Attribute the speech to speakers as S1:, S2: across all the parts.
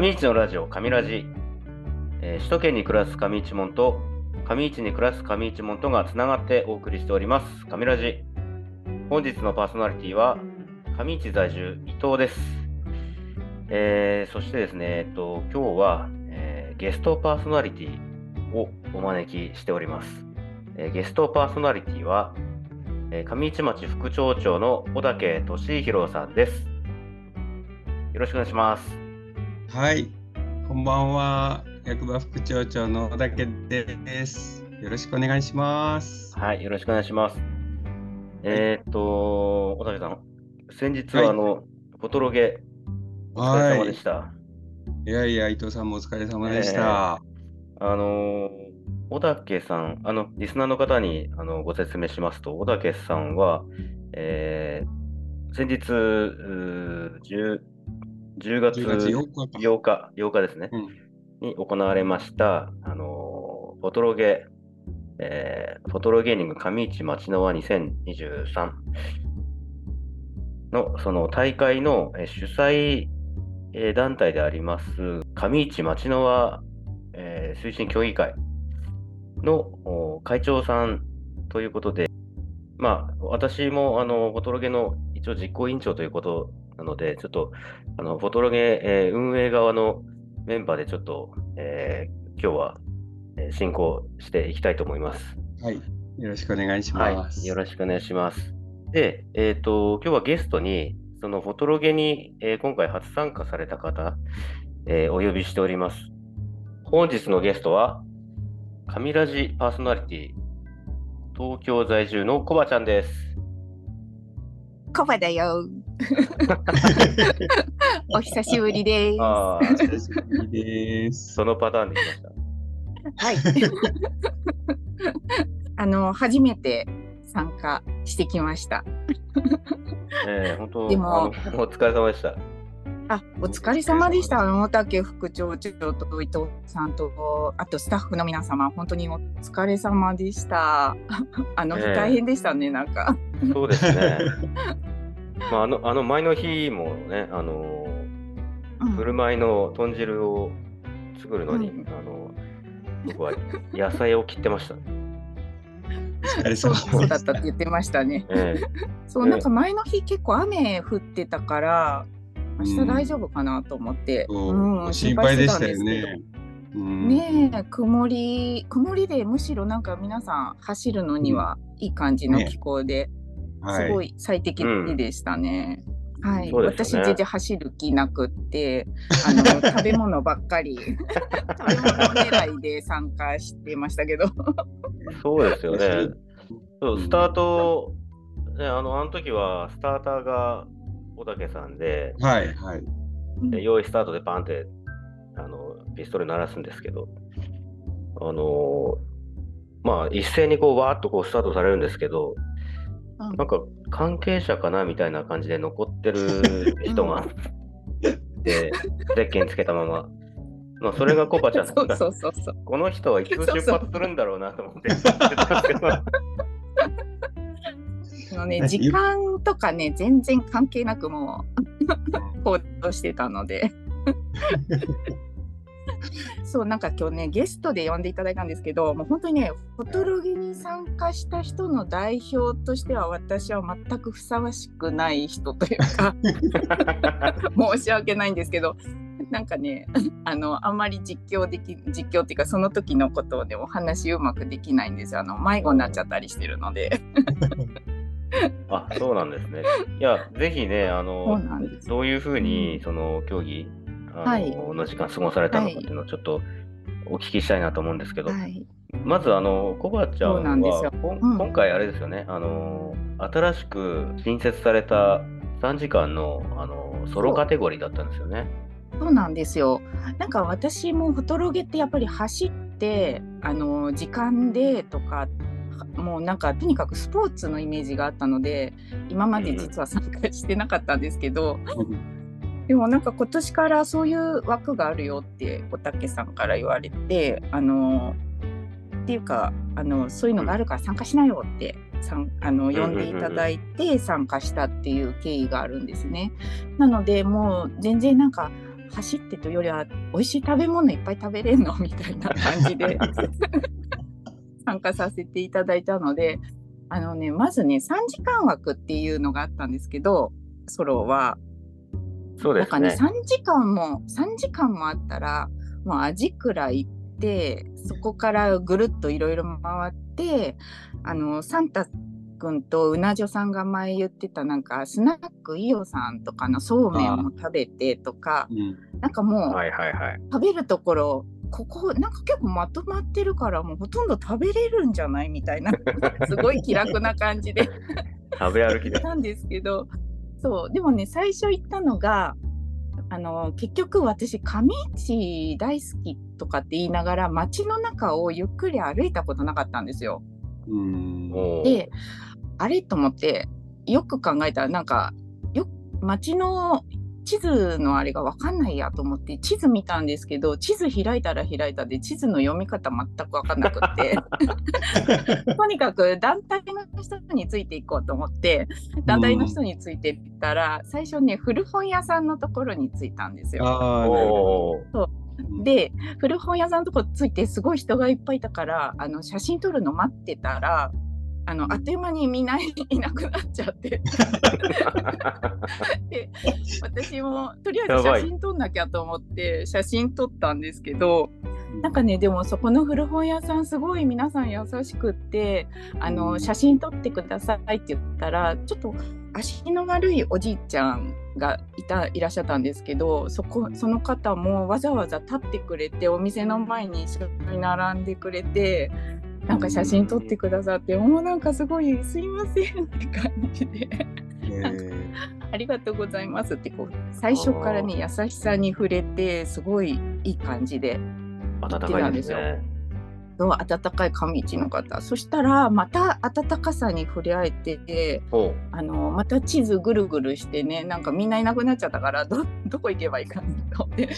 S1: 上市のラジオ、上ラジ、えー首都圏に暮らす上市門と、上市に暮らす上市門とがつながってお送りしております、上ラジ。本日のパーソナリティは、上市在住、伊藤です。えーそしてですね、えっと、今日は、えーゲストパーソナリティをお招きしております。えーゲストパーソナリティは、えー上市町副町長の小竹俊弘さんです。よろしくお願いします。
S2: はい、こんばんは。役場副長長の小竹です。よろしくお願いします。
S1: はい、よろしくお願いします。えーっと、小竹さん、先日
S2: はい
S1: はあの、フォトロゲ、お疲れ様でした。
S2: いやいや、伊藤さんもお疲れ様でした。
S1: あの、小竹さん、あの、リスナーの方にあのご説明しますと、小竹さんは、えー先日、うー 10, 10月
S2: 10月4日か。
S1: 8日、8日ですね、
S2: うん
S1: に行われました、あのフォトロゲ、えーフォトロゲーニング上市町の輪2023のその大会のえー主催えー団体であります上市町の輪、えー推進協議会のお会長さんということで、まあ、私もあのフォトロゲの一応実行委員長ということなので、ちょっとあのフォトロゲ、えー運営側のメンバーでちょっと、えー今日は、えー進行していきたいと思います。
S2: はい、よろしくお願いし
S1: は
S2: ます。
S1: い、よろしくお願いします。で、えっ、と、今日はゲストに、そのフォトロゲに、えー今回初参加された方、えーお呼びしております。本日のゲストは、神ラジパーソナリティ、東京在住のコバちゃんです。
S3: コバだよ。お久しぶりです。は
S1: ああ、
S2: 久しぶりです。
S1: そのパターンで来ました。
S3: い。あの初めて参加してきました。
S1: えー、本当
S3: でも
S1: お疲れ様でした。
S3: あ、お疲れ様でした。あの大竹副長長と伊藤さんとあとスタッフの皆様本当にお疲れ様でした。あの日
S1: ええ
S3: 大変でしたね、なんか。
S1: そうですね。まあ、あの、あの前の日もね、あの
S3: うん
S1: 振る舞いの豚汁を作るのに、
S3: うん
S1: あの僕は野菜を切ってました。
S2: お疲れ
S3: そう
S2: 様
S3: そうだったって言ってましたね。
S1: ええ
S3: そうなんか前の日結構雨降ってたから明日大丈夫かなと思って、
S2: そう。
S3: うん
S2: 心配でしたよね。うん。
S3: ねえ曇り曇りでむしろなんか皆さん走るのにはいい感じの気候で、すご
S2: い。
S3: い最適でしたね。はい、
S1: そうですよね。
S3: 私全然走る気なくって あの食べ物ばっかり食べ物狙いで参加してましたけど。
S1: そうですよね。そう
S2: うん
S1: スタート、ね、あのあの時はスターターが小竹さんで、
S2: はい、はい。
S1: で用意スタートでバンってあのピストル鳴らすんですけど、あのまあ一斉にこうわーっとこうスタートされるんですけど、
S3: うん
S1: なんか関係者かなみたいな感じで残ってる人が、で、ゼッケンつけたまま。まあ、それがコバちゃんだった。
S3: そうそうそうそう
S1: この人はいつ出発するんだろうなと思って。
S3: あのね、時間とかね、全然関係なくもう行動してたので。そうなんか今日ねゲストで呼んでいただいたんですけどもう本当にねフォトロゲに参加した人の代表としては私は全くふさわしくない人というか 申し訳ないんですけどなんかねあのあんまり実況でき実況っていうかその時のことをねお話うまくできないんですよあの迷子になっちゃったりしてるので。
S1: あ、そうなんですね。いや、ぜひね、あの、どういうふうに、その競技、あの,、
S3: はい。
S1: の時間過ごされたのかっていうのをちょっとお聞きしたいなと思うんですけど、
S3: はい。
S1: まず、あの、コバちゃん
S3: そうなんですよ。
S1: は、こん
S3: うん。
S1: 今回あれですよね、あの、新しく新設された3時間の、あの、ソロカテゴリーだったんですよね。
S3: そう。なんですよ。なんか私もフォトロゲってやっぱり走ってあの時間でとかもうなんかとにかくスポーツのイメージがあったので今まで実は参加してなかったんですけど、でもなんか今年からそういう枠があるよって小竹さんから言われてあのっていうかあのそういうのがあるから参加しなよってさんあの呼んでいただいて参加したっていう経緯があるんですね。なのでもう全然なんか走ってというよりは美味しい食べ物いっぱい食べれんの？みたいな感じで 参加させていただいたのであのねまずね3時間枠っていうのがあったんですけどソロは。
S1: そうですね。
S3: なんかね3時間も3時間もあったらもうアジクラ行ってそこからぐるっといろいろ回ってあのサンタ君とうなじょさんが前言ってたなんかスナックイオさんとかのそうめんも食べてとか
S2: うん
S3: なんかもう
S1: はいはいはい。
S3: 食べるところここなんか結構まとまってるからもうほとんど食べれるんじゃないみたいな。すごい気楽な感じで。
S1: 食べ歩きで。
S3: なんですけど。そう。でもね最初行ったのがあの結局私上市大好きとかって言いながら街の中をゆっくり歩いたことなかったんですよ。であれと思ってよく考えたらなんかよ街の地図のあれが分かんないやと思って地図見たんですけど地図開いたら開いたで地図の読み方全く分かんなくって。とにかく団体の人についていこうと思って団体の人についていったら、最初ね古本屋さんのところに着いたんですよ。で古本屋さんのとこついてすごい人がいっぱいいたからあの写真撮るの待ってたらあのあっという間にみんないなくなっちゃって。で私もとりあえず写真撮んなきゃと思って写真撮ったんですけどなんかねでもそこの古本屋さんすごい皆さん優しくってあの写真撮ってくださいって言ったらちょっと足の悪いおじいちゃんがいたいらっしゃったんですけどそこその方もわざわざ立ってくれてお店の前に一緒に並んでくれてなんか写真撮ってくださってもうなんかすごいすいませんって感じで。
S2: え。
S3: ありがとうございますってこう最初からね優しさに触れてすごいいい感じで
S1: 温かいですね。
S3: そう温かい上市の方。そしたらまた温かさに触れ合えて
S1: おう。
S3: あのまた地図ぐるぐるしてねなんかみんないなくなっちゃったからど どこ行けばいいかなと思って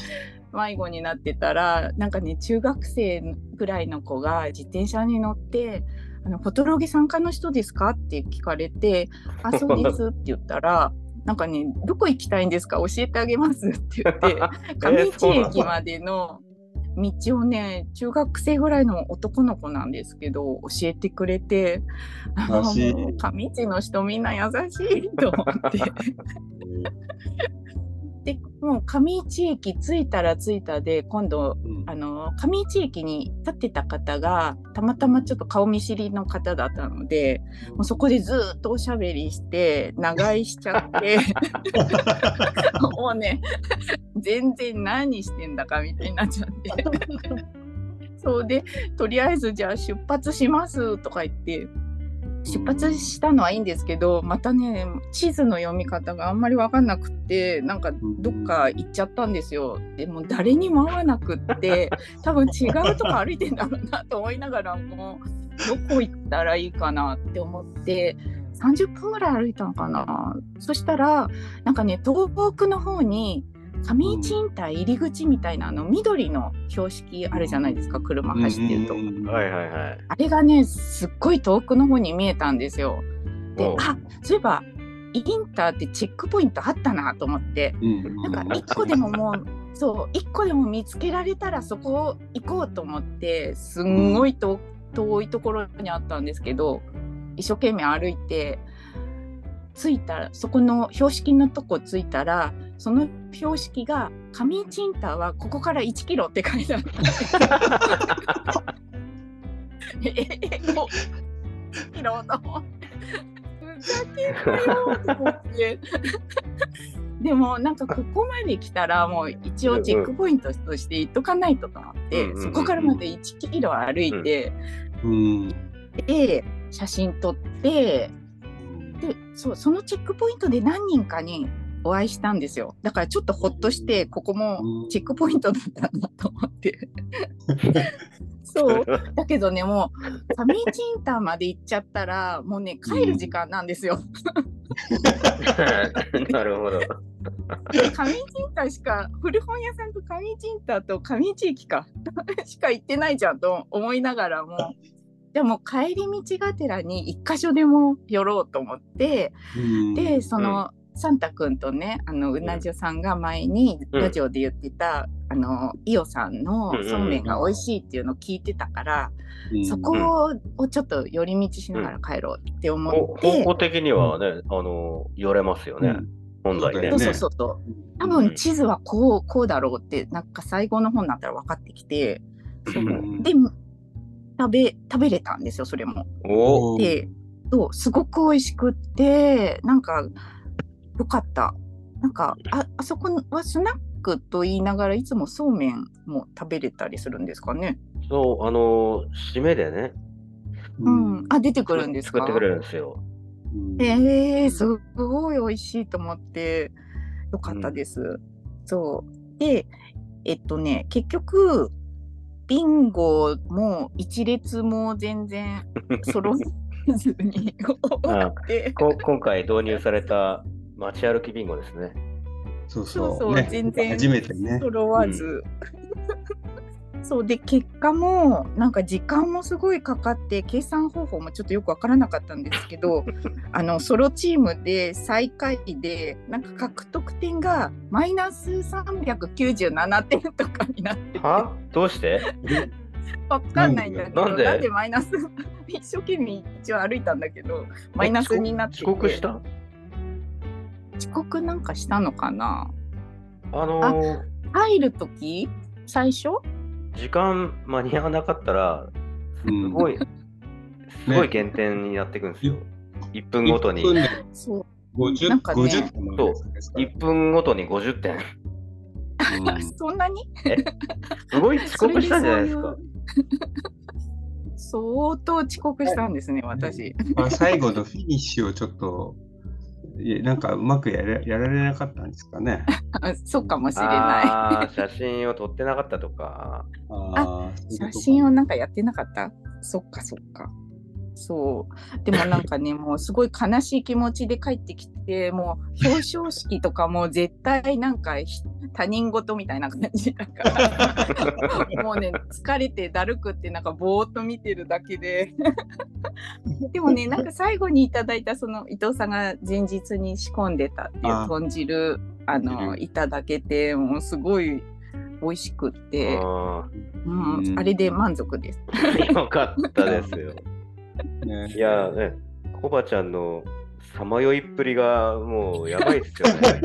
S3: 迷子になってたらなんかね中学生ぐらいの子が自転車に乗って「あのフォトロゲ参加の人ですか?」って聞かれて「あそうです」って言ったら。なんかね、どこ行きたいんですか教えてあげますって言って、上市駅までの道をね中学生ぐらいの男の子なんですけど教えてくれてあ
S2: 優しい
S3: もう上市の人みんな優しいと思って でもう上市駅着いたら着いたで今度
S2: うん。
S3: あの上市駅に立ってた方がたまたまちょっと顔見知りの方だったのでもうそこでずっとおしゃべりして長居しちゃって。もうね全然何してんだかみたいになっちゃって。そうでとりあえずじゃあ出発しますとか言って出発したのはいいんですけどまたね地図の読み方があんまり分かんなくってなんかどっか行っちゃったんですよ。でも誰にも会わなくって 多分違うとこ歩いてんだろうなと思いながらもどこ行ったらいいかなって思って30分ぐらい歩いたのかな。そしたらなんかね東北の方に上市インター入り口みたいなあの緑の標識あるじゃないですか車走ってると。
S2: うん
S1: はいはいはい。
S3: あれがねすっごい遠くの方に見えたんですよ。であそういえばインターってチェックポイントあったなと思って
S2: うん
S3: なんか一個でももうそう一個でも見つけられたらそこ行こうと思ってすんごい遠遠いところにあったんですけど一生懸命歩いて着いたらそこの標識のとこ着いたらその標識が上市インターはここから1キロって書いてあった。ええもう1キロと思ってふざけんなよと思って。でもなんかここまで来たらもう一応チェックポイントとして行っとかないとと思って、そこからまた1キロ歩いて、
S2: うん
S3: で写真撮ってでそうそのチェックポイントで何人かにお会いしたんですよ。だからちょっとほっとしてここもチェックポイントだったんだと思って。そう。だけどねもう上市インターまで行っちゃったらもうね帰る時間なんですよ、
S1: なるほど。
S3: で上ターしか古本屋さんと上ターと上市駅かしか行ってないじゃんと思いながらもでも帰り道がてらに一箇所でも寄ろうと思って
S2: うん。
S3: でその、サンタくんとねあのうなじょさんが前にラジオで言ってた、あのイオさんのそうめんが美味しいっていうのを聞いてたから、
S2: うん。
S3: そこをちょっと寄り道しながら帰ろうって思
S1: ほ
S3: って、
S1: 方向的にはね、あの、寄れますよね、本来ね。
S3: そう
S2: そう。
S3: そう。そうそう多
S1: うん。
S3: 分地図はこうこうだろうってなんか最後の方になったら分かってきて、そう。
S2: うん。
S3: で食べ食べれたんですよそれも。
S1: お
S2: お
S3: でそうすごく美味しくってなんかよかったなんかああそこはスナックと言いながらいつもそうめんも食べれたりするんですかね。
S1: そう、あの、締めでね、
S3: うん、あ出てくるんですか？
S1: 作ってくれるんですよ。
S2: うん
S3: えー、すごい美味しいと思ってよかったです。そうでえっとね結局ビンゴも一列も全然 揃えずに終わって
S1: こ今回導入された街歩きビンゴですね。
S2: そう
S3: そうそう
S2: そうね
S3: 全然
S2: 初めてね。
S3: 揃わず。そうで結果もなんか時間もすごいかかって計算方法もちょっとよくわからなかったんですけど あのソロチームで最下位でなんか獲得点がマイナス397点とかになってて。
S1: は？どうして？
S3: わかんないんだけど
S1: なんで？
S3: なんで？マイナス？一生懸命一応歩いたんだけどマイナスになってて。
S1: 遅刻した？
S3: 遅刻なんかしたのかな？
S1: あのー
S3: 入る時？最初？
S1: 時間間に合わなかったら、す
S2: うん
S1: ごい、すごい 減点になっていくんですよ。1分ごとに。
S2: 1分で
S3: そう
S2: 50
S3: なんかね
S2: 50点もあるやつですか？ら
S1: 1分ごとに50点。
S2: うん
S3: そんなに？
S1: すごい遅刻したんじゃないですか。
S3: 相当遅刻したんですね、私。
S2: まあ最後のフィニッシュをちょっと、なんかうまくやれやられなかったんですかね？
S3: あ そうかもしれない。
S1: ああ、写真を撮ってなかったとか。
S2: あー
S3: 写真をなんかやってなかった？そっかそっか。そう。でもなんかね、もうすごい悲しい気持ちで帰ってきて、もう表彰式とかも絶対なんかひ他人事みたいな感じだから、もうね、疲れてだるくってなんかぼーっと見てるだけで。でもね、なんか最後にいただいたその伊藤さんが前日に仕込んでたっていう
S2: あ
S3: 豚汁、あの、いただけて、もうすごい美味しくって、
S1: あ
S3: うん
S2: うん
S3: あれで満足です。
S1: ーよかったですよ。
S2: ね
S1: いやーね、コバちゃんのさまよいっぷりがもうやばいですよね。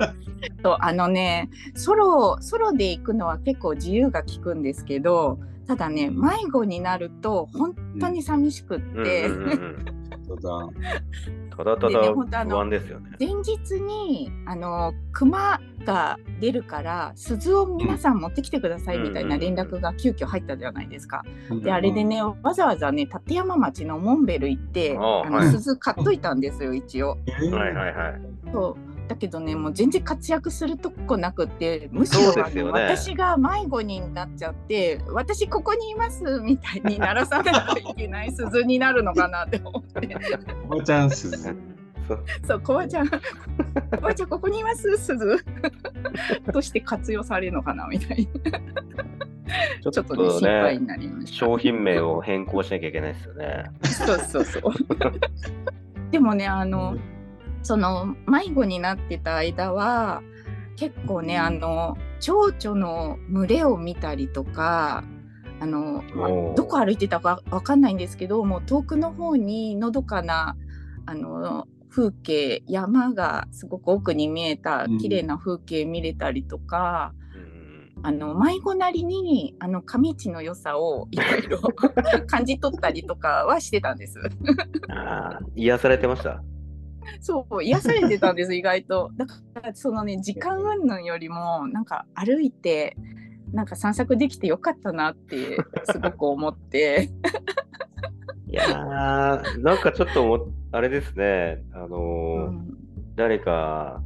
S3: そうあのねソロソロで行くのは結構自由が利くんですけどただね迷子になると本当に寂しくっ
S1: うん
S3: て、
S1: うんうんうん
S2: そうだ。
S1: ただただ
S3: あの
S1: 不安ですよね。
S3: 前日にあの熊が出るから鈴を皆さん持ってきてくださいみたいな連絡が急遽入ったじゃないですか。であれでねわざわざね立山町のモンベル行ってあの鈴買っといたんですよ一応。
S2: えー
S1: はいはいはい。
S3: そうだけどねもう全然活躍するとこなくってむしろ
S1: ね
S3: 私が迷子になっちゃって私ここにいますみたいに鳴らさないといけない 鈴になるのかなって思って
S2: おばちゃんすず。
S1: そう
S3: コバちゃんコバちゃんここにいます鈴 として活用されるのかなみたいな
S1: ちょ
S3: っとね心配になりました。
S1: 商品名を変更しなきゃいけないですよね。
S3: そうそうそう。でもねあの、その迷子になってた間は結構ねあの蝶々の群れを見たりとかあの、まあどこ歩いてたかわかんないんですけどもう遠くの方にのどかなあの風景山がすごく奥に見えた
S2: うん
S3: 綺麗な風景見れたりとか、
S1: うん
S3: あの迷子なりにあの上地の良さをいろいろ 感じ取ったりとかはしてたんです。
S1: あー癒されてました？
S3: そう癒されてたんです意外と。だからそのね時間云々よりもなんか歩いてなんか散策できてよかったなってすごく思って。
S1: いやー、なんかちょっとあれですね、あの
S3: う
S1: ー
S3: ん。
S1: 誰か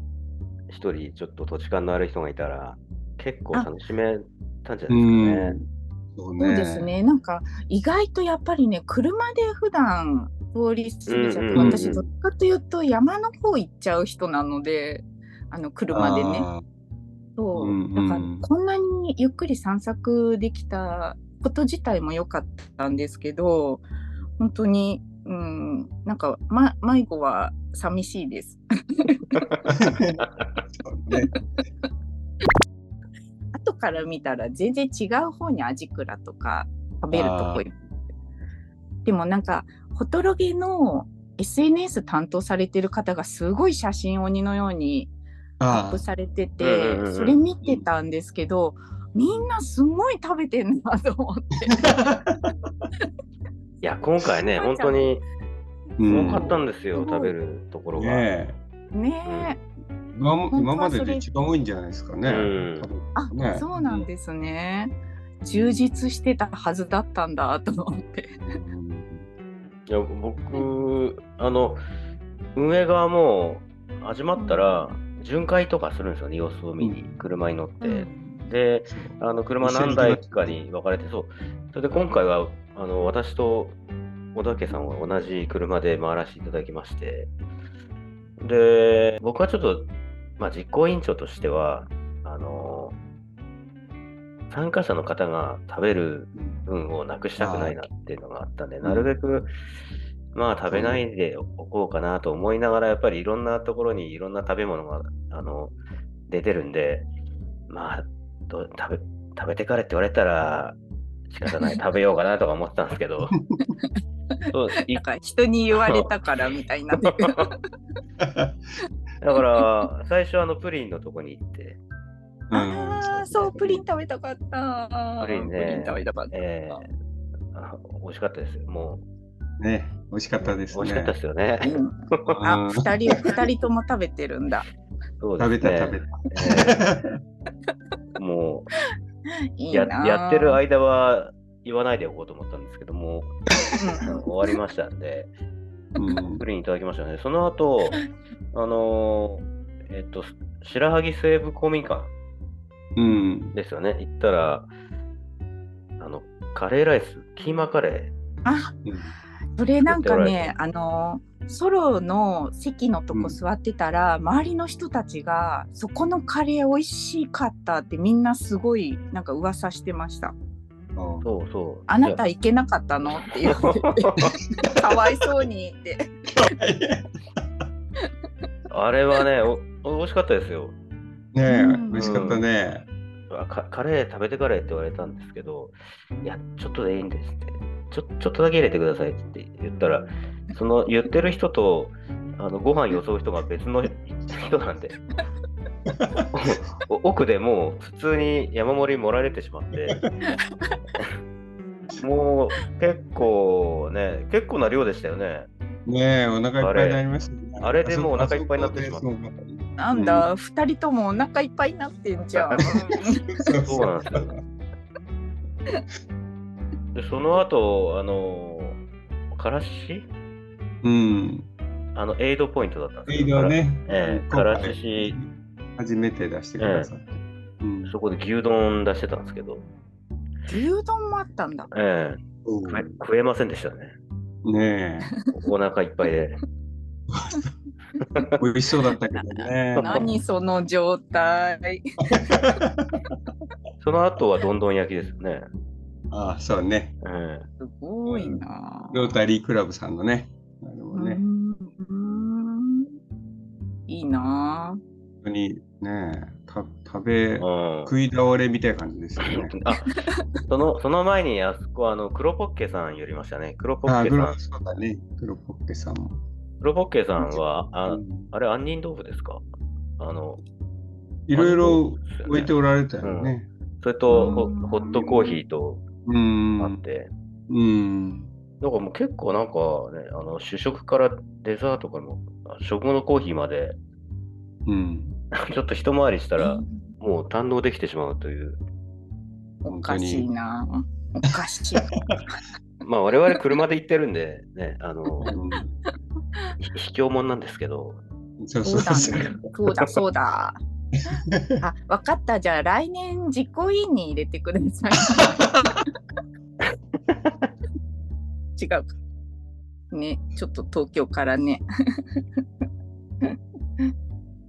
S1: 一人ちょっと土地勘のある人がいたら、結構楽しめたんじゃ
S2: う
S1: ないですかね。
S2: ん。。そう
S3: です。ねなんか意外とやっぱりね車で普段通り過ぎちゃって、私どっちかというと山の方行っちゃう人なのであの車でね
S2: あ
S3: そう、
S2: うんうん
S3: だからこんなにゆっくり散策できたこと自体も良かったんですけど本当に、うん、なんか、ま、迷子は寂しいです。
S2: ね。
S3: 後から見たら全然違う方に味倉とか食べるとこいでもなんかホトロゲの SNS 担当されてる方がすごい写真鬼のようにアッ
S2: あ
S3: プされて
S1: うん
S3: てそれ見てたんですけどみんなすごい食べてんなと思って。
S1: いや、今回ね、本当に
S2: う
S1: すごかったんですよ、食べるところが。
S2: ねえ今今までで一番多いんじゃないですかね。
S1: うん。
S3: あ、
S2: ね。
S3: そうなんですね。充実してたはずだったんだと思って。
S2: うん。
S1: いや僕、あの、運営側も始まったら、巡回とかするんですよね、様子を見に、車に乗って。で、あの車何台かに分かれて、そう。それで今回は、あの私と小田家さんは同じ車で回らせていただきまして、で、僕はちょっと、まあ、実行委員長としては、あの、参加者の方が食べる分をなくしたくないなっていうのがあったんで、
S2: い
S1: なるべく、まあ食べないでおこうかなと思いながら、やっぱりいろんなところにいろんな食べ物があの出てるんで、まあどう食べ、食べてからって言われたら仕方ない、食べようかなとか思ってたんですけど、そうい
S3: なんか人に言われたからみたいにな
S1: だから最初あのプリンのとこに行って、
S3: ああそうプリン食べたかった。
S1: プリンね。
S3: プリン食べたかった、
S1: えーあ美味しかったですよ。も
S2: ね、美味しかったで
S1: う、
S2: すね。
S1: 美味しかったですよね。
S3: うん。あ二人二人とも食べてるんだ。
S1: そうです
S2: 食べた
S1: ね
S2: 食べた。
S1: えーも
S3: い
S1: うややってる間は言わないでおこうと思ったんですけども、
S3: うん。
S1: 終わりましたんで、
S2: うん
S1: プリンいただきましたね。その後、あのーえっと、白萩西部公民館
S2: うん。
S1: ですよね。行ったら、あの、カレーライス、キーマカレ
S3: あ
S2: うん
S3: それなんかねあのソロの席のとこ座ってたら、周りの人たちがそこのカレー美味しかったってみんなすごいなんか噂してました。
S1: ー、そうそう。
S3: あなた行けなかったの？って言っててかわいそうにって。
S1: あれはねお、美味しかったですよ。
S2: ねえ、
S3: うん
S2: 美味しかったね。
S1: あカカレー食べてカレーって言われたんですけど、いや、ちょっとでいいんですって。ちょちょっとだけ入れてくださいって言ったら、その言ってる人とあのご飯よそう人が別の人なんで、お 奥でもう普通に山盛り盛られてしまって、もう結構ね、結構な量でしたよね。
S2: ねえ、お腹いっぱいになりましたね。
S1: あれでもうお腹いっぱいになってしまった
S2: あそこでそう
S3: なんだ、二人ともお腹いっぱいになってんじゃん。
S2: そう
S1: なんですよ。で、その後、あの、からし？
S2: うん。
S1: あの、エイドポイントだったんです
S2: エイドね。
S1: ええ
S2: 今回
S1: からし
S2: 初めて出してくださって。うん
S1: そこで牛丼出してたんですけど、
S3: 牛丼もあったんだ。
S1: ええ食え食えませんでしたね。
S2: ね
S1: お腹いっぱいで。
S2: え、美味しそうだったけどね。
S3: 何その状態。
S1: その後はどんどん焼きですよね。
S2: ああ、そうね。
S1: え
S3: すごいな。
S2: ロータリークラブさんのね。あれもね、
S3: いいな。
S2: 当にね、た食べ
S1: え、うん
S2: 食い倒れみたいな感じですよね。
S1: あそのその前にあそこあの黒ポッケさん寄りましたね。黒ポッケさん。
S2: ロそうだね。黒ポッケさんも。
S1: 黒ポッケさんは、あ
S2: うん
S1: あれ、杏仁豆腐ですか？あの、
S2: いろいろ置いておられたよね。
S1: それとホットコーヒーと
S2: うん。
S1: あって、
S2: うん。
S1: だからもう結構なんかね、あの主食からデザートからも、あ食後のコーヒーまで、
S2: うん。
S1: ちょっと一回りしたら、もう堪能できてしまうという。
S3: おかしいな。おかしい。
S1: まあ我々車で行ってるんで、ね、あの、卑怯者なんですけど、
S2: そう
S3: そだ
S2: そううそう。
S3: そうだそうだ。あ、わかった。じゃあ来年実行委員に入れてください。違うか。ね、ちょっと東京からね。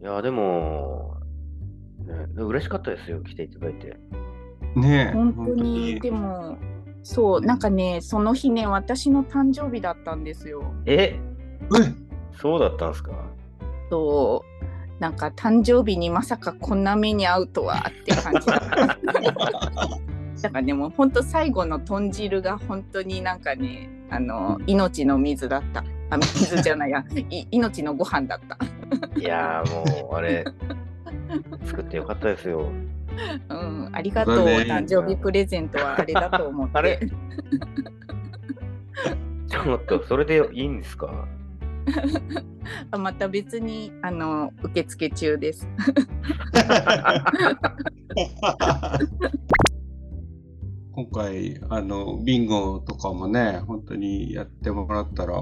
S1: いや、でも、ね、嬉しかったですよ、来ていただいて。
S2: ねえ。
S3: 本当に、でも、そう、なんかね、その日ね、私の誕生日だったんですよ。
S1: え？
S2: え？
S1: そうだったんですか？
S3: そう。なんか誕生日にまさかこんな目に遭うとはって感じだった。だからねもう本当最後の豚汁が本当になんかねあの命の水だった。あ水じゃないやい命のご飯だった。
S1: いやーもう、あれ、作ってよかったですよ。
S3: うん、ありがとう、誕生日プレゼントはあれだと思って。
S1: あれ？ちょっと、それでいいんですか？
S3: あまた別にあの受付中です。
S2: 今回あのビンゴとかもね本当にやってもらったら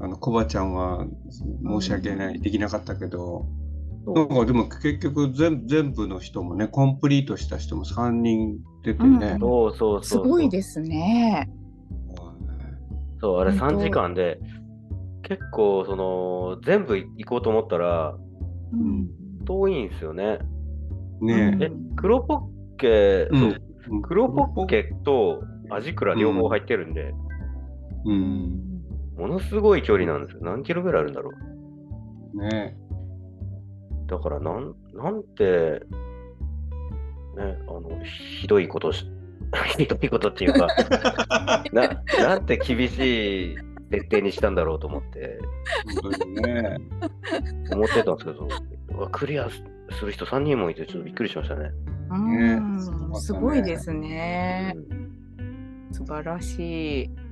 S2: あのコバちゃんは申し訳ない、できなかったけど。なんかでも結局全全部の人もねコンプリートした人も3人出てね、
S3: うん。
S1: そうそうそう。
S3: すごいですね。
S1: そう、あれ
S3: 本当。
S1: 3時間で、結構、その、全部行こうと思ったら、
S3: うん。
S1: 遠いんですよね。
S2: ね
S1: え、黒ポッケ、
S2: うん。
S1: 黒ポッケとアジクラ両方入ってるんで、
S2: うん
S1: ものすごい距離なんですよ。何キロぐらいあるんだろう。
S2: ね
S1: だからなん、なんて、ね、あの、ひどいことし、ひどいことっていうか、な、なんて厳しい設定にしたんだろうと思って、
S2: ね
S1: 思ってたんですけど、クリアすする人3人もいて、ちょっとびっくりしましたね。
S3: うん
S2: ねすご
S3: いですね。
S1: うん
S3: 素晴らしい。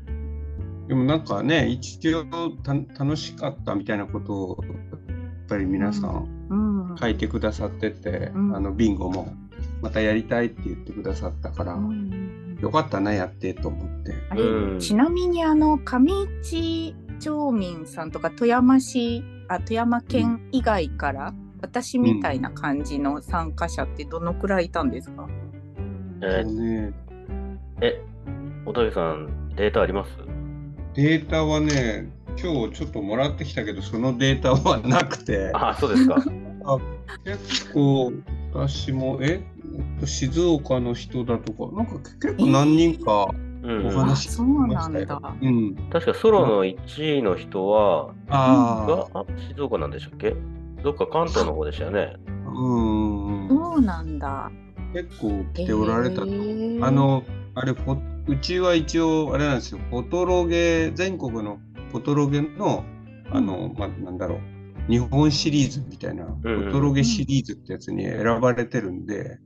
S2: でもなんかね一応た楽しかったみたいなことをやっぱり皆さん
S3: うん。
S2: 書いてくださってて、
S3: うん。
S2: あのビンゴもまたやりたいって言ってくださったから、
S3: うん
S2: よかったなやってと思って。
S3: あれ、
S1: うん。
S3: ちなみにあの上市町民さんとか富山市あ富山県以外から、私みたいな感じの参加者ってどのくらいいたんですか、
S1: え
S2: そうね、
S1: え、小田さん、データあります？
S2: データはね今日ちょっともらってきたけどそのデータはなくて。
S1: あ、そうですか。
S2: 結構私もええっと静岡の人だとかなんか結構何人か、
S1: うんうん、
S2: お話
S3: あそうなんだ。
S2: うん、
S1: 確かソロの1位の人は、
S2: ああ
S1: があ静岡なんでしたっけ？どっか関東の方でしたよね。
S2: うん。
S3: そうなんだ。
S2: 結構来ておられたと、
S3: へー。
S2: あのあれフォうちは一応あれなんですよフォトロゲ全国のフォトロゲのあの、まあなんだろう日本シリーズみたいな、
S1: うん
S2: フォトロゲシリーズってやつに選ばれてるんで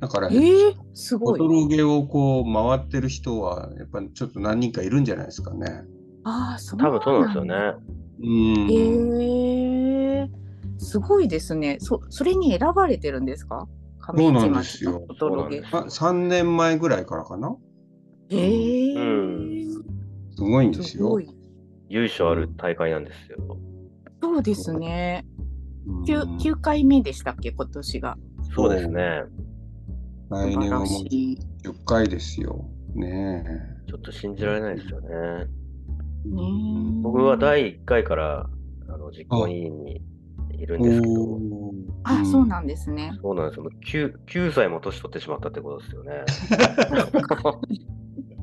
S2: だから、
S3: えー、す
S2: フ
S3: ごい。
S2: ォトロゲをこう回ってる人はやっぱりちょっと何人かいるんじゃないですかね。
S3: ああ、そう
S1: 多分そうなんですよ
S3: だ。
S1: ね。
S2: うん、
S3: へえすごいですね。そそれに選ばれてるんですか？
S2: そうなんですよ
S3: 上市町のフォトロゲ
S1: そう
S2: あ3年前ぐらいからかな
S3: へえ
S1: うん
S2: すごいんですよ。
S3: すごい。
S1: 由緒ある大会なんですよ。
S3: そうですね。
S2: うん
S3: 9, 9回目でしたっけ、今年が。
S1: そうですね。
S2: 来年はもう
S3: 素晴らしい。
S2: 10回ですよ。ね
S1: ちょっと信じられないですよね。
S2: え。
S3: ねえ
S1: 僕は第1回からあの実行委員にいるんですけど、
S2: おー
S3: あ、そうなんですね。
S1: そうなんですよ。もう 9, 9歳も年取ってしまったってことですよね。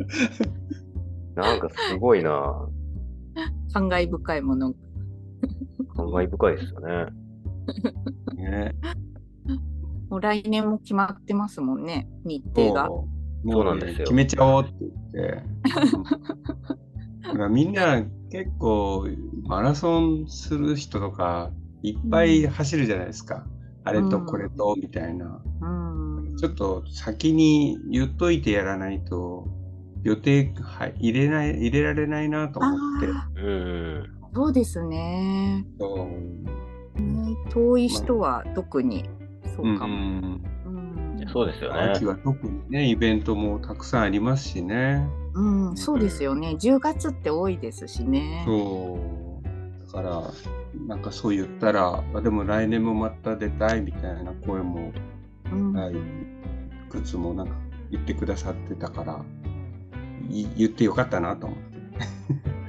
S1: なんかすごいな。
S3: 感慨深いもの。
S1: 感慨深いですよね。
S2: ね
S3: もう来年も決まってますもんね、日程が。
S2: そう
S1: なんですよ
S2: 決めちゃおうって言って。だからみんな結構マラソンする人とかいっぱい走るじゃないですか。あれとこれとみたいな。
S3: うん。
S2: ちょっと先に言っといてやらないと予定はい入れない入れられないなと思って。
S3: そうですね。
S2: そう
S3: ね遠い人は特にそうかも。
S2: ん
S3: うん
S1: そうですよね
S2: 秋。は特にねイベントもたくさんありますしね。
S3: うん、そうですよね。10月って多いですしね。
S2: そうだからなんかそう言ったらあでも来年もまた出たいみたいな声も、
S3: うん
S2: はい、いくつもなんか言ってくださってたからい言ってよかったなと思って。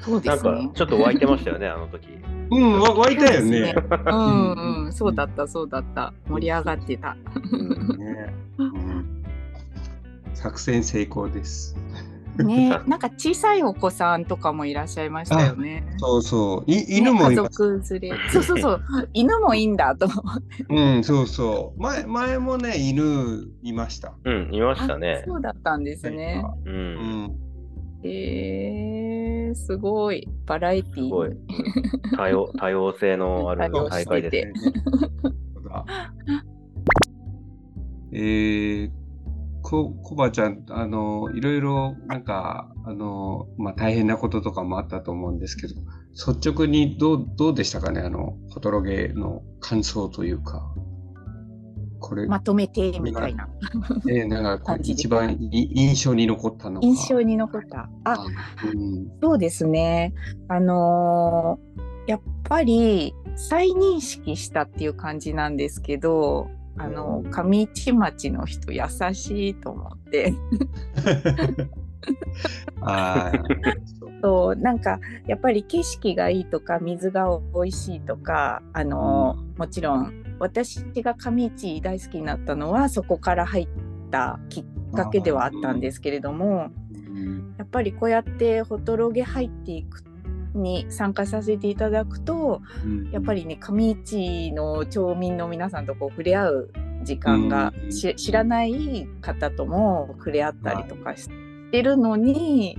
S3: そうで
S1: なんか
S3: すね。
S1: ちょっと湧いてましたよね、あの時。
S2: うんわ湧いたよね。
S3: うんうん、そうだった、そうだった。盛り上がってた。
S1: うん
S2: ねうん作戦成功です。
S3: ね、なんか小さいお子さんとかもいらっしゃいましたよね。
S2: そうそう。い犬も
S3: ね家
S2: います。
S3: 族連れ。そうそうそう。犬もいいんだと思って。
S2: うん、そうそう。前前もね、犬いました。
S1: うん、いました
S3: あ
S1: ね。
S3: そうだったんですね。
S1: う。
S2: うんん。
S3: えー、すごい。バラエティー。
S1: すごい。多様 多様性のある大会ですね。
S2: えー、こ、こばちゃん、あの、いろいろ、なんか、あの、まあ、大変なこととかもあったと思うんですけど、率直にどう、どうでしたかね、あの、フォトロゲの感想というか。これ、
S3: まとめてみたいな
S2: えーなんか一番い印象に残ったのか。
S3: 印象に残った。あ、
S2: うん、
S3: そうですね。あのーやっぱり再認識したっていう感じなんですけど、あの上市町の人優しいと思って。
S2: あー
S3: そうなんかやっぱり景色がいいとか水が美味しいとかあの、もちろん私が上市大好きになったのはそこから入ったきっかけではあったんですけれども、
S2: うん。
S3: やっぱりこうやってホトロゲ入っていくに参加させていただくと
S2: うん。
S3: やっぱりね上市の町民の皆さんとこう触れ合う時間が、知らない方とも触れ合ったりとかしてるのに。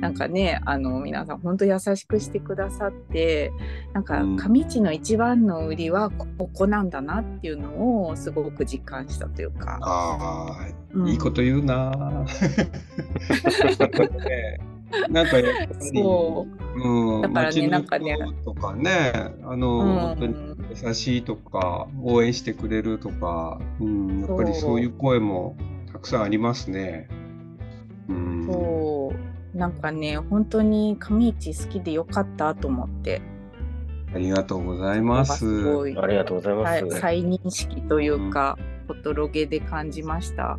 S3: なんかねあの皆さん本当優しくしてくださってなんか
S2: うん
S3: 上市の一番の売りはここなんだなっていうのをすごく実感したというか。
S2: ああ、
S3: うん
S2: いいこと言うな。ね なんかやっぱり、
S3: そう
S2: うん、
S3: だからねなんかね
S2: 人とかね、あの、
S3: うん
S2: 本当に優しいとか、応援してくれるとか、うん、やっぱり
S3: そう
S2: いう声もたくさんありますね。うん、
S3: そうなんかね本当に上市好きでよかったと思って
S2: ありがとうございます。
S1: ありがとうございます。
S3: はい再認識というか、フォトロゲで感じました。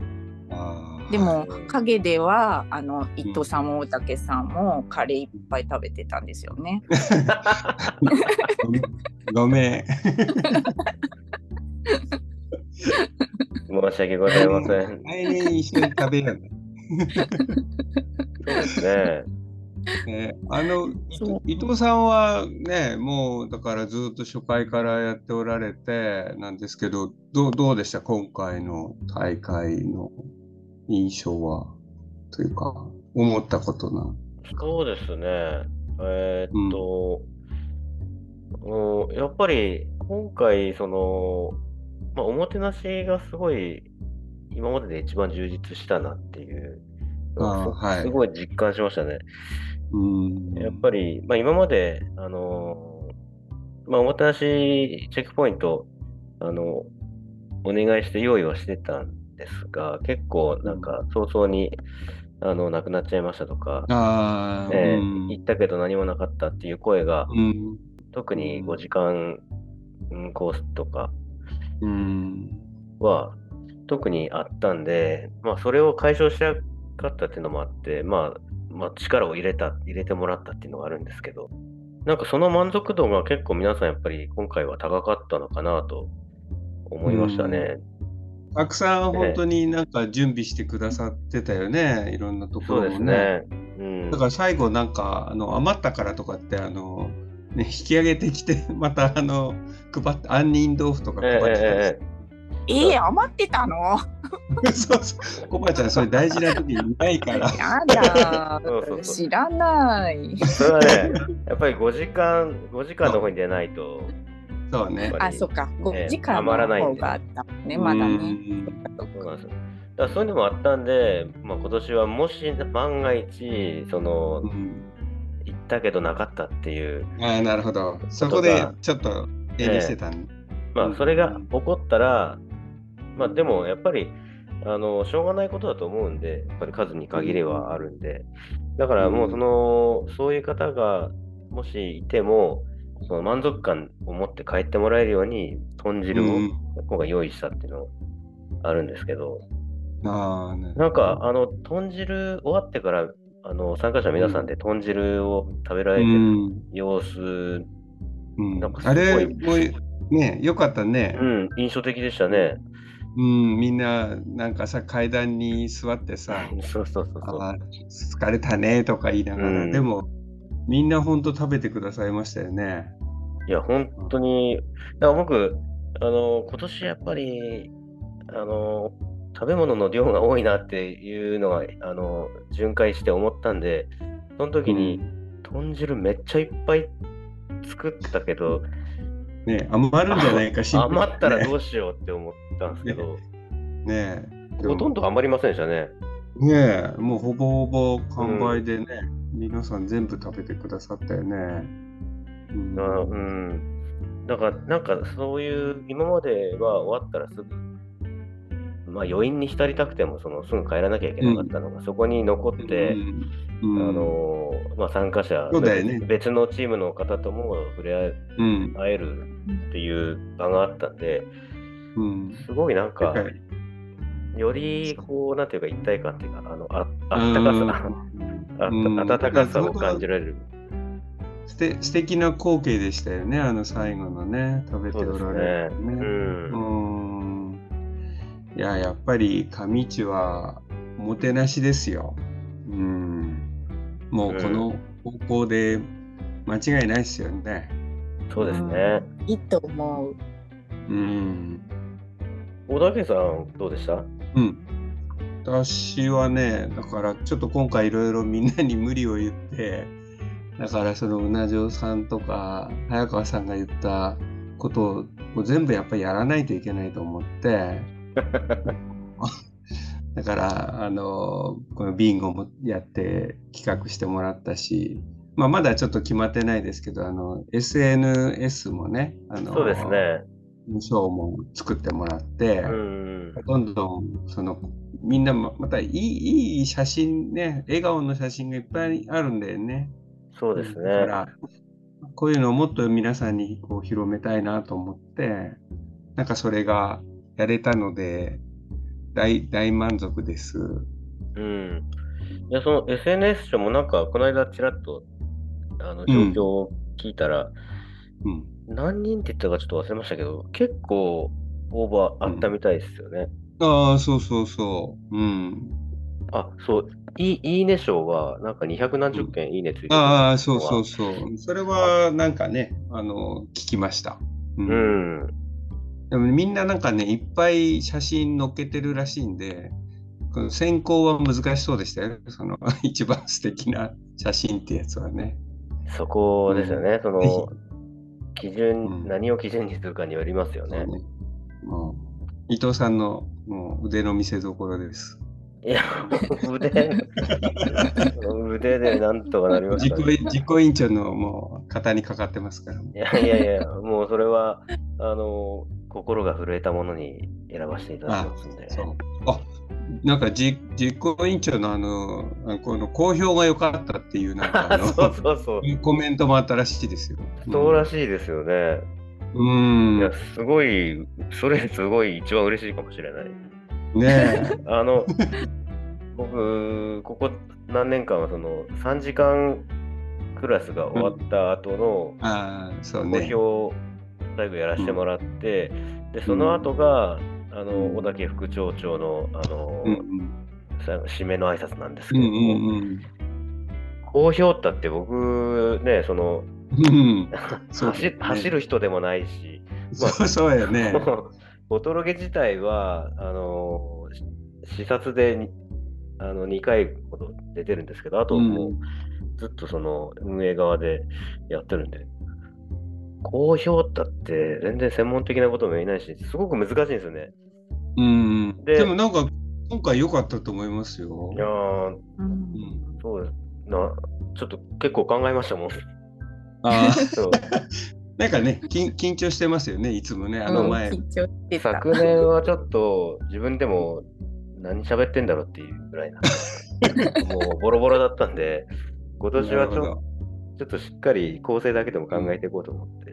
S3: でも
S2: はい
S3: 影ではあの伊藤さんも大竹さんもカレーいっぱい食べてたんですよね。
S2: ごめん。
S1: 申し訳ございません。
S2: 来年一緒に食べようね。
S1: そうですね。
S2: ね、あの伊藤さんはね、もうだからずっと初回からやっておられてなんですけど、どうどうでした、今回の大会の印象はというか、思ったことな。
S1: そうですね。えーっと、うんやっぱり今回、その、まあ、おもてなしがすごい今までで一番充実したなっていう
S2: はい。
S1: すごい実感しましたね。
S2: うん、
S1: やっぱり、まあ、今まで、あのーまあ、おもてなしチェックポイント、あの、お願いして用意はしてたんですが、結構なんか早々に、あの、なくなっちゃいましたとか、
S2: あー
S1: えー
S2: うん。
S1: 行ったけど何もなかったっていう声が、
S2: うん。
S1: 特に5時間うんコースとか
S2: うん。
S1: は特にあったんで、まあ、それを解消したかったっていうのもあって、まあ、まあ、力を入れた、入れてもらったっていうのがあるんですけど、なんかその満足度が結構皆さんやっぱり今回は高かったのかなと思いましたね。
S2: たくさん本当になんか準備してくださってたよね、いろんなところも
S1: ですね。うん
S2: だ。から最後なんかあの余ったからとかってあの、ね、引き上げてきて またあの配って杏仁豆腐とか配ってたりして、
S1: え
S3: えー、余ってたの？
S2: そうそう。コバちゃんそれ大事な時にいないから。
S3: やだ。
S1: そうそうそう。
S3: 知らない。
S1: それはね、やっぱり5時間、5時間の方に出ないと、
S2: そうね。
S3: あ、そっか。
S1: え
S3: 5
S1: え
S3: 時間の
S1: 余らないんで
S3: 方があったね、まだね。
S2: うん。
S1: そうなんですよ。だからそういうのもあったんで、まあ、今年はもし万が一、その
S2: う、ん。
S1: 行ったけどなかったっていう、
S2: ああなるほど。そこでちょっと遠慮してたん
S1: まあ、
S2: うん。
S1: それが起こったら、まあ、でもやっぱり、あの、しょうがないことだと思うんで、やっぱり数に限りはあるんで、だからもうその、そういう方がもしいても、その満足感を持って帰ってもらえるように、豚汁を
S2: うん。
S1: 今回用意したっていうのあるんですけど、
S2: ああね。
S1: なんか、あの、豚汁終わってから、あの、参加者の皆さんで豚汁を食べられ
S2: う
S1: てる
S2: ん。
S1: 様子、
S2: うん。
S1: なんかすご
S2: あ
S1: い
S2: れもうねよかったね。
S1: うん、印象的でしたね。
S2: うん、みんななんかさ階段に座ってさ
S1: そうそうそうそう。
S2: あ疲れたねとか言いながら、
S1: うん
S2: でもみんな本当食べてくださいましたよね。
S1: いや、本当に、だから僕、あの、今年やっぱり、あの、食べ物の量が多いなっていうのが、あの、巡回して思ったんで、その時に、豚汁めっちゃいっぱい作ったけど、
S2: ね余るんじゃないか心配
S1: 余ったらど
S2: ね
S1: うしようって思ったんですけど、
S2: ねえ。
S1: ほとんど余りませんでしたね。
S2: ねえ。もうほぼほぼ完売でね、皆さん全部食べてくださったよね。うん。
S1: あうん。だから、なんかそういう、今までは終わったらすぐ、まあ余韻に浸りたくても、そのすぐ帰らなきゃいけなかったのが、そこに残って、
S2: うん。
S1: あのまあ、参加者、
S2: そうだよね。
S1: 別のチームの方とも触れ合えるっていう場があったんで、
S2: うん
S1: すごいなんか、
S2: はい
S1: よりこう、なんていうか、一体感っていうか、あのああったかさ、あ
S2: うん
S1: 温かさを感じられる。
S2: すて素敵な光景でしたよね、あの最後のね、食べておられるね。
S1: ね
S2: うんいや、やっぱり上市はおもてなしですよ。うん。もうこの方向で間違いないですよね。
S1: そうですね。
S3: いいと思う。
S2: うん。
S1: 小田家さん、どうでした？
S2: うん。私はね、だからちょっと今回いろいろみんなに無理を言って、だからそのうな嬢さんとか早川さんが言ったことを全部やっぱりやらないといけないと思って、だからあのこのビンゴもやって企画してもらったし、まあ、まだちょっと決まってないですけどあの SNS もねあの
S1: そうですね。
S2: ショーも作ってもらって、
S1: うん。
S2: どんどんそのみんなままたいいいい写真ね笑顔の写真がいっぱいあるんだよね。
S1: そうです
S2: だか
S1: ね。
S2: らこういうのをもっと皆さんにこう広めたいなと思ってなんかそれがやれたので大大満足です。
S1: うん。いや、その SNS 上もなんか、この間ちらっと、あの、
S2: うん
S1: 状況を聞いたら、
S2: うん、
S1: 何人って言ったかちょっと忘れましたけど、結構オーバーあったみたいですよね。
S2: ああそうそうそう。うん、
S1: あ、そう、いいいいね賞は、なんか200何十件いいねついてる
S2: ああそうそうそう。それはなんかねあの聞きました。う
S1: うん。
S2: でもみんななんかね、いっぱい写真載っけてるらしいんで、この選考は難しそうでしたよ。その 一番素敵な写真ってやつはね。
S1: そこですよね。その
S2: ぜ、
S1: 基準、
S2: うん
S1: 何を基準にするかによりますよね。
S2: ねもう伊藤さんのもう腕の見せ所です。
S1: いや、腕、腕でなんとかなりまし
S2: 実
S1: た、ね。
S2: 行実行委員長のもう肩にかかってますから。
S1: いやいやいや、もうそれは、あの、心が震えたものに選ばせていただきますんで。
S2: そうあなんかじ実行委員長のあのあのこの好評が良かったっていうなんかあの
S1: そうそうそう。
S2: コメントもあったらしいですよ。
S1: そうらしいですよね。
S2: うん。
S1: いや、すごい、それすごい一番嬉しいかもしれない。
S2: ねえ。
S1: あの、僕、ここ何年間はその3時間クラスが終わった後の
S2: ああ、そう
S1: 公
S2: ね。
S1: 表最後やらせてもらって、で、その後が、あの、
S2: うん
S1: 小竹副長長の、あの、
S2: うん
S1: さ締めの挨拶なんです
S2: うんう
S1: けど。も、
S2: んうん
S1: 公表ったって僕ね、その、
S2: うん。
S1: 走走る人でもないし、
S2: そうそうやね。
S1: ボトロゲ自体は、あのし視察でにあの2回ほど出てるんですけど、あともうずっとその運営側でやってるんで、公表ったって全然専門的なことも言えないし、すごく難しいんですよね。
S2: うん。
S1: で
S2: でもなんか今回良かったと思いますよ
S1: い。やー、
S3: うん
S2: うん
S1: そうですな、ちょっと結構考えましたもん。
S2: あ
S1: そう
S2: ーなんかね緊、緊張してますよね、いつもね、あの前。
S3: 緊張してた。
S1: 昨年はちょっと自分でも何喋ってんだろうっていうぐらいな、もうボロボロだったんで、今年はちょっとしっかり構成だけでも考えていこうと思って、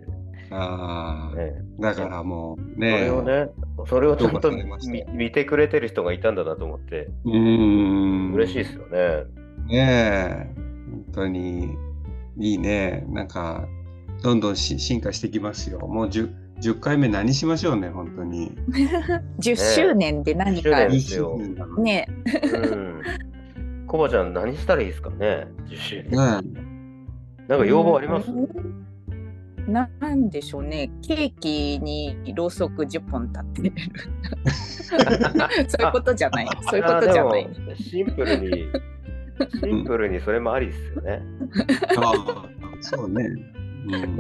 S2: ああ、
S1: ね、
S2: だからもう
S1: そ
S2: ね。
S1: れをね、それをちゃんと見見てくれてる人がいたんだなと思って、
S2: うん。
S1: 嬉しいですよね。
S2: ねえ、本当にいいね。なんか、どんどんし進化してきますよ。もう 10, 10回目何しましょうね、本当に。
S3: 10周年で何か
S1: 10
S2: 10
S1: ですよ
S3: ね
S1: うん。コバちゃん何したらいいですかね ?10 周年。
S2: ね
S1: なんか要望あります、
S3: なんでしょうねケーキにろうそく10本立ってる そういうことじゃないそういうことじゃない
S1: シンプルに、シンプルにそれもありですよね。
S2: ああ、そうね。うん。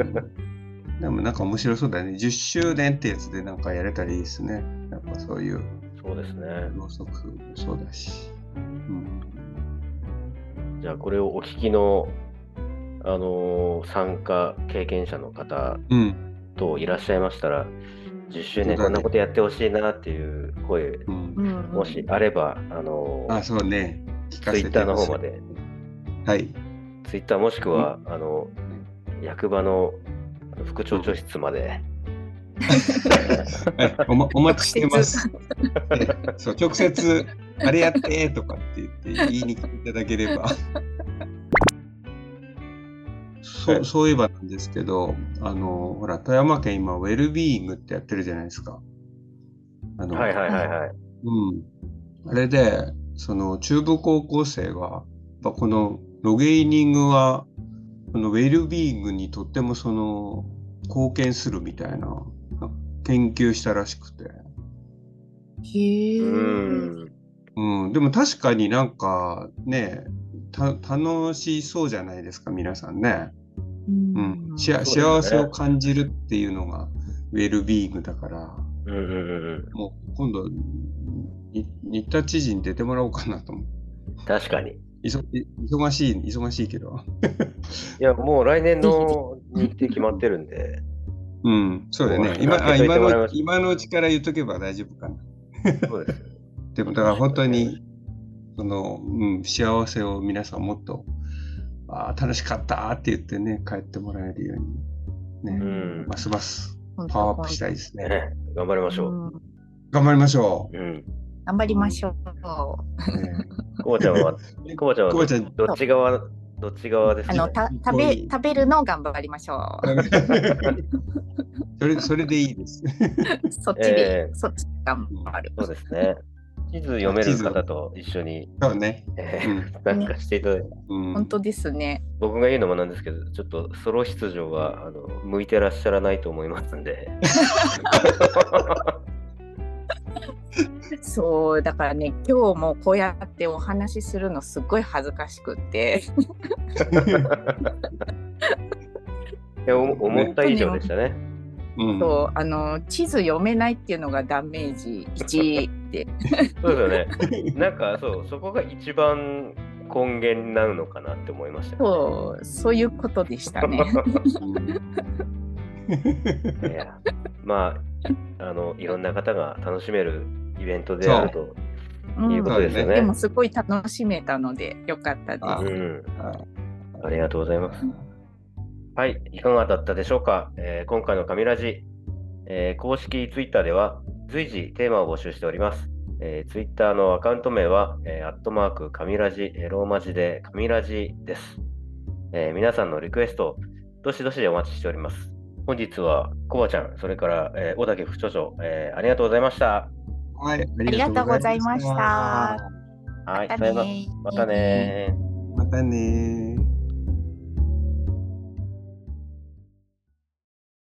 S2: でもなんか面白そうだね。10周年ってやつでなんかやれたらいいですね。やっぱそういう
S1: そうですね。
S2: ろうそくもそうだし。うん。
S1: じゃあこれをお聞きの、あのー参加経験者の方
S2: うん。
S1: といらっしゃいましたら、10周年こんなことやってほしいなっていう声、
S2: うん。
S3: うん
S1: もしあれば、あの
S2: あ、そうね。
S1: ツイッターの方まで、
S2: はい。
S1: ツイッターもしくは、あの、役場の副町長室まで、
S2: はいおまお待ちしてます。えそう直接、あれやってとかって言って言いに来ていただければ。そうそういえばなんですけど、あの、ほら、富山県今、ウェルビーイングってやってるじゃないですか。あの
S1: はいはいはいはい。
S2: うん。あれで、その中部高校生が、このロゲイニングは、このウェルビーイングにとってもその貢献するみたいな研究したらしくて。
S3: へえ
S1: うん。
S2: うん、でも確かになんかね、た楽しそうじゃないですか、皆さんね。うん、幸せを感じるっていうのがウェルビーイングだから、
S1: うんうんうん
S2: もう今度、に新田知事に出てもらおうかなと思う。
S1: うん。確かに。
S2: いそい忙しい、忙しいけど。
S1: いや、もう来年の日程決まってるんで、
S2: うん、そうだよね
S1: う。ん
S2: 今あ今の今のうちから言っとけば大丈夫かな。
S1: そうです。
S2: でもだから本当に、その、うん、幸せを皆さんもっと、ああ、楽しかったって言ってね、帰ってもらえるように、ね、
S1: うん
S2: ますます
S3: 本当
S2: パワーアップしたいですね。
S1: ね、頑張りましょう。
S3: うん
S2: 頑張りましょ
S1: うん。
S3: 頑張りましょう。
S2: う。ね
S1: コバちゃんは、コバちゃんは
S2: コバちゃん
S1: どっち側、どっち側ですか？
S3: あのた食べ食べるのを頑張りましょ
S2: それそれでいいです。
S3: う。そっちで、
S1: え
S3: そっち頑張る。
S1: そうですね。地図読める方と一緒に、
S2: そうね。
S1: なんかしていただいて、
S2: うん、
S3: 本当ですね。
S1: 僕が言うのもなんですけど、ちょっとソロ出場はあの向いてらっしゃらないと思いますんで。
S3: そうだからね今日もこうやってお話しするのすっごい恥ずかしくって
S1: いやお思った以上でしたね。
S2: うん、
S3: そうあの地図読めないっていうのがダメージ1で
S1: そうですよね。なんかそう、そこが一番根源になるのかなって思いました、
S3: そうそういうことでしたね。
S1: いやまああの、いろんな方が楽しめるイベントであると
S3: うん
S1: いうことですよね。
S3: でもすごい楽しめたのでよかった
S2: あ
S3: です。
S1: うん、
S2: はい
S1: ありがとうございます。はい、いかがだったでしょうか、えー今回の神ラジ、えー公式ツイッターでは随時テーマを募集しております。えー、ツイッターのアカウント名は、えーアットマーク神ラジ、えーローマ字で神ラジです、えー皆さんのリクエスト、どしどしお待ちしております。本日はコバちゃん、それから、えー小竹副長長、えーありがとうございました。
S2: はい、あ
S3: りがとうございました。
S1: はい、
S3: またね
S1: またね
S2: またね